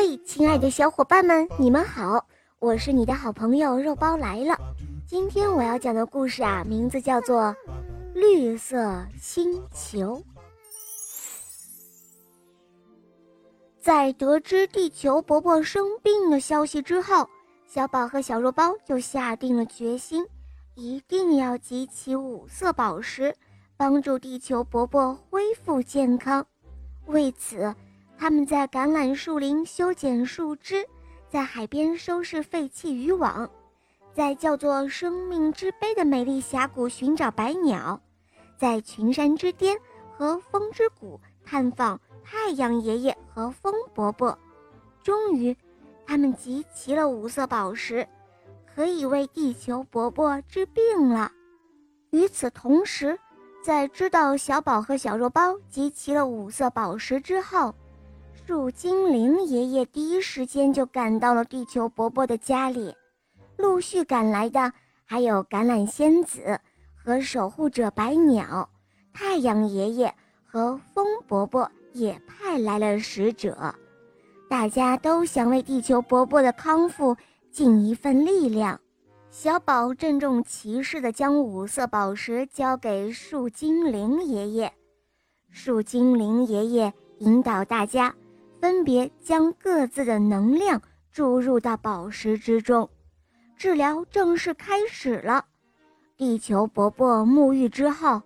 嘿，亲爱的小伙伴们，你们好，我是你的好朋友肉包来了。今天我要讲的故事啊，名字叫做《绿色星球》。在得知地球伯伯生病的消息之后，小宝和小肉包就下定了决心，一定要集齐五色宝石，帮助地球伯伯恢复健康。为此，他们在橄榄树林修剪树枝，在海边收拾废弃渔网，在叫做“生命之杯”的美丽峡谷寻找白鸟，在群山之巅和风之谷探访太阳爷爷和风伯伯。终于，他们集齐了五色宝石，可以为地球伯伯治病了。与此同时，在知道小宝和小肉包集齐了五色宝石之后，树精灵爷爷第一时间就赶到了地球伯伯的家里。陆续赶来的还有橄榄仙子和守护者白鸟，太阳爷爷和风伯伯也派来了使者。大家都想为地球伯伯的康复尽一份力量。小宝郑重其事地将五色宝石交给树精灵爷爷，树精灵爷爷引导大家，分别将各自的能量注入到宝石之中，治疗正式开始了。地球伯伯沐浴之后，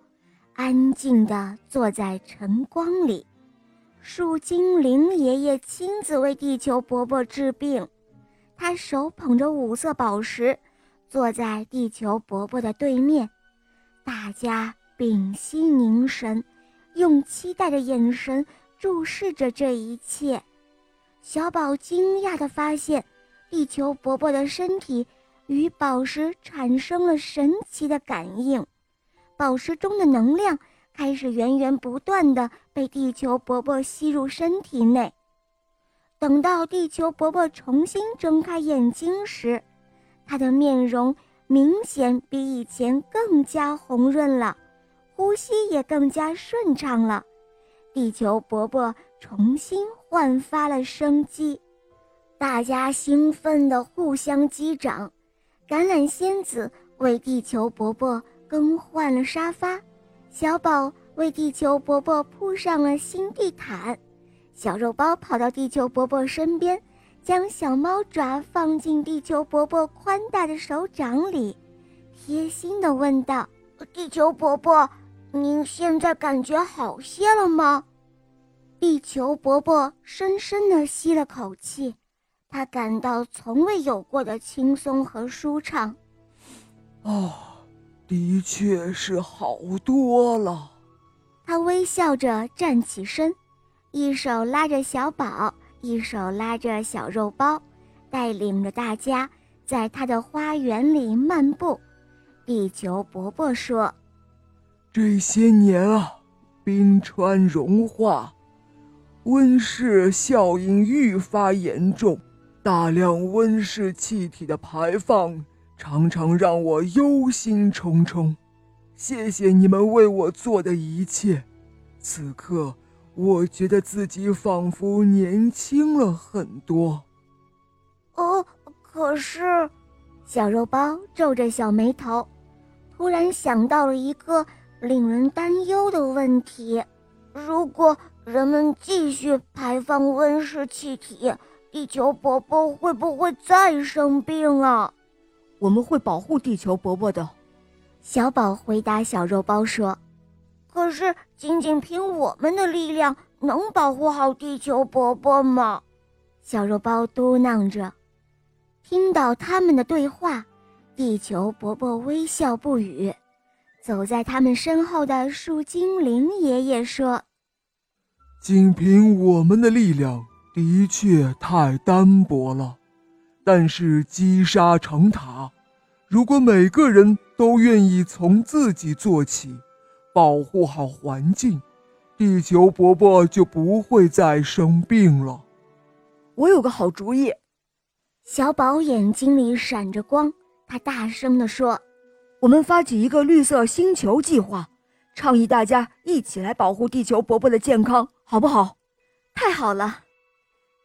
安静地坐在晨光里，树精灵爷爷亲自为地球伯伯治病，他手捧着五色宝石。坐在地球伯伯的对面，大家屏息凝神，用期待的眼神注视着这一切。小宝惊讶地发现，地球伯伯的身体与宝石产生了神奇的感应，宝石中的能量开始源源不断地被地球伯伯吸入身体内。等到地球伯伯重新睁开眼睛时，他的面容明显比以前更加红润了，呼吸也更加顺畅了。地球伯伯重新焕发了生机，大家兴奋地互相击掌。橄榄仙子为地球伯伯更换了沙发，小宝为地球伯伯铺上了新地毯，小肉包跑到地球伯伯身边。将小猫爪放进地球伯伯宽大的手掌里，贴心地问道：“地球伯伯，您现在感觉好些了吗？”地球伯伯深深地吸了口气，他感到从未有过的轻松和舒畅。哦，的确是好多了。他微笑着站起身，一手拉着小宝。一手拉着小肉包，带领着大家在他的花园里漫步。地球伯伯说：“这些年啊，冰川融化，温室效应愈发严重，大量温室气体的排放常常让我忧心忡忡。谢谢你们为我做的一切，此刻。”我觉得自己仿佛年轻了很多。哦，可是，小肉包皱着小眉头，突然想到了一个令人担忧的问题：如果人们继续排放温室气体，地球伯伯会不会再生病啊？我们会保护地球伯伯的。小宝回答小肉包说。可是，仅仅凭我们的力量，能保护好地球伯伯吗？小肉包嘟囔着。听到他们的对话，地球伯伯微笑不语。走在他们身后的树精灵爷爷说：“仅凭我们的力量，的确太单薄了。但是积沙成塔，如果每个人都愿意从自己做起。”保护好环境，地球伯伯就不会再生病了。我有个好主意。小宝眼睛里闪着光，他大声地说：“我们发起一个绿色星球计划，倡议大家一起来保护地球伯伯的健康，好不好？”太好了！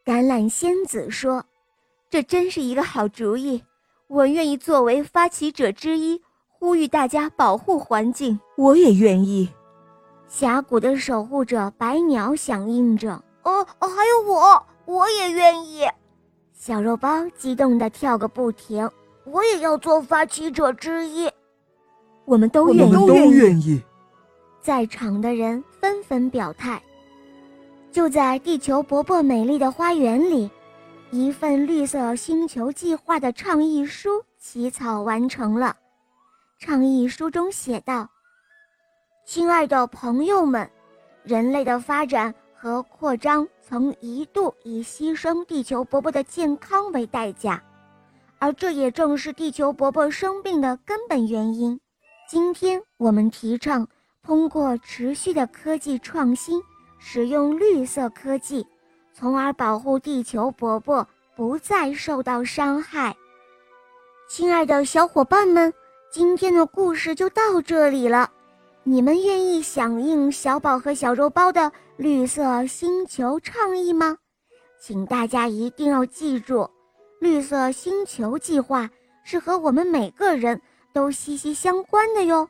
橄榄仙子说：“这真是一个好主意，我愿意作为发起者之一，呼吁大家保护环境。”我也愿意。峡谷的守护者白鸟响应着：“哦，还有我，我也愿意。”小肉包激动地跳个不停：“我也要做发起者之一。”我们都愿意，都愿意。在场的人纷纷表态。就在地球伯伯美丽的花园里，一份绿色星球计划的倡议书起草完成了。倡议书中写道：“亲爱的朋友们，人类的发展和扩张曾一度以牺牲地球伯伯的健康为代价，而这也正是地球伯伯生病的根本原因。今天我们提倡通过持续的科技创新。”使用绿色科技，从而保护地球伯伯不再受到伤害。亲爱的小伙伴们，今天的故事就到这里了。你们愿意响应小宝和小肉包的绿色星球倡议吗？请大家一定要记住，绿色星球计划是和我们每个人都息息相关的哟。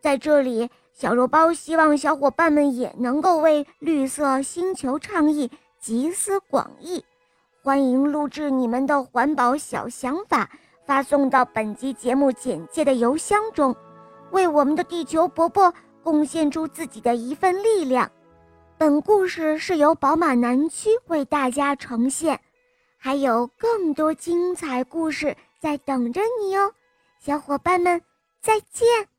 在这里。小肉包希望小伙伴们也能够为绿色星球倡议集思广益，欢迎录制你们的环保小想法，发送到本集节目简介的邮箱中，为我们的地球伯伯贡献出自己的一份力量。本故事是由宝马南区为大家呈现，还有更多精彩故事在等着你哦，小伙伴们再见。